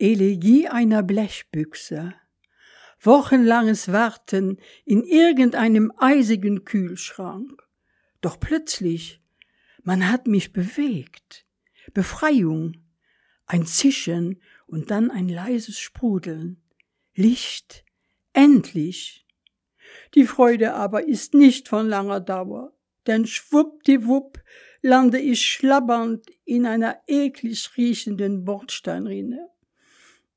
Elegie einer Blechbüchse. Wochenlanges Warten in irgendeinem eisigen Kühlschrank. Doch plötzlich, man hat mich bewegt. Befreiung, ein Zischen und dann ein leises Sprudeln. Licht, endlich. Die Freude aber ist nicht von langer Dauer, denn schwuppdiwupp lande ich schlabbernd in einer eklig riechenden Bordsteinrinne.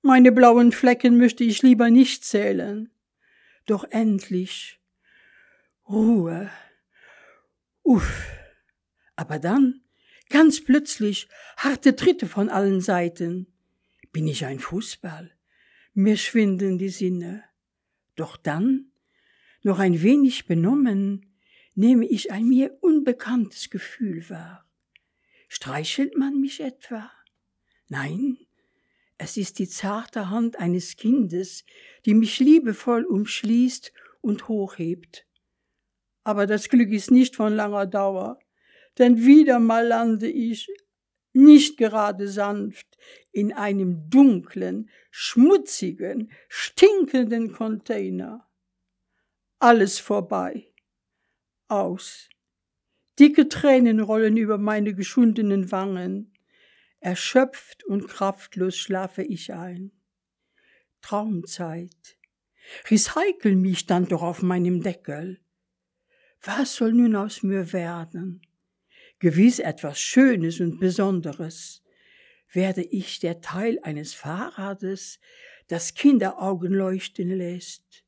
Meine blauen Flecken möchte ich lieber nicht zählen. Doch endlich Ruhe. Uff. Aber dann, ganz plötzlich, harte Tritte von allen Seiten. Bin ich ein Fußball? Mir schwinden die Sinne. Doch dann, noch ein wenig benommen, nehme ich ein mir unbekanntes Gefühl wahr. Streichelt man mich etwa? Nein, es ist die zarte Hand eines Kindes, die mich liebevoll umschließt und hochhebt. Aber das Glück ist nicht von langer Dauer, denn wieder mal lande ich, nicht gerade sanft, in einem dunklen, schmutzigen, stinkenden Container. Alles vorbei aus. Dicke Tränen rollen über meine geschundenen Wangen. Erschöpft und kraftlos schlafe ich ein. Traumzeit. Recycle mich stand doch auf meinem Deckel. Was soll nun aus mir werden? Gewiss etwas Schönes und Besonderes. Werde ich der Teil eines Fahrrades, das Kinderaugen leuchten lässt?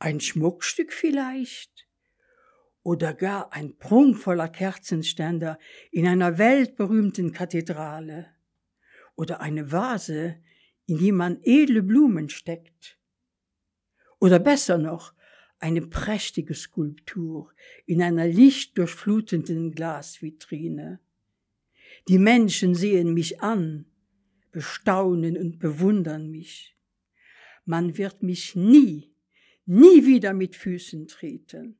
Ein Schmuckstück vielleicht? Oder gar ein prunkvoller Kerzenständer in einer weltberühmten Kathedrale oder eine Vase, in die man edle Blumen steckt. Oder besser noch, eine prächtige Skulptur in einer lichtdurchflutenden Glasvitrine. Die Menschen sehen mich an, bestaunen und bewundern mich. Man wird mich nie, nie wieder mit Füßen treten.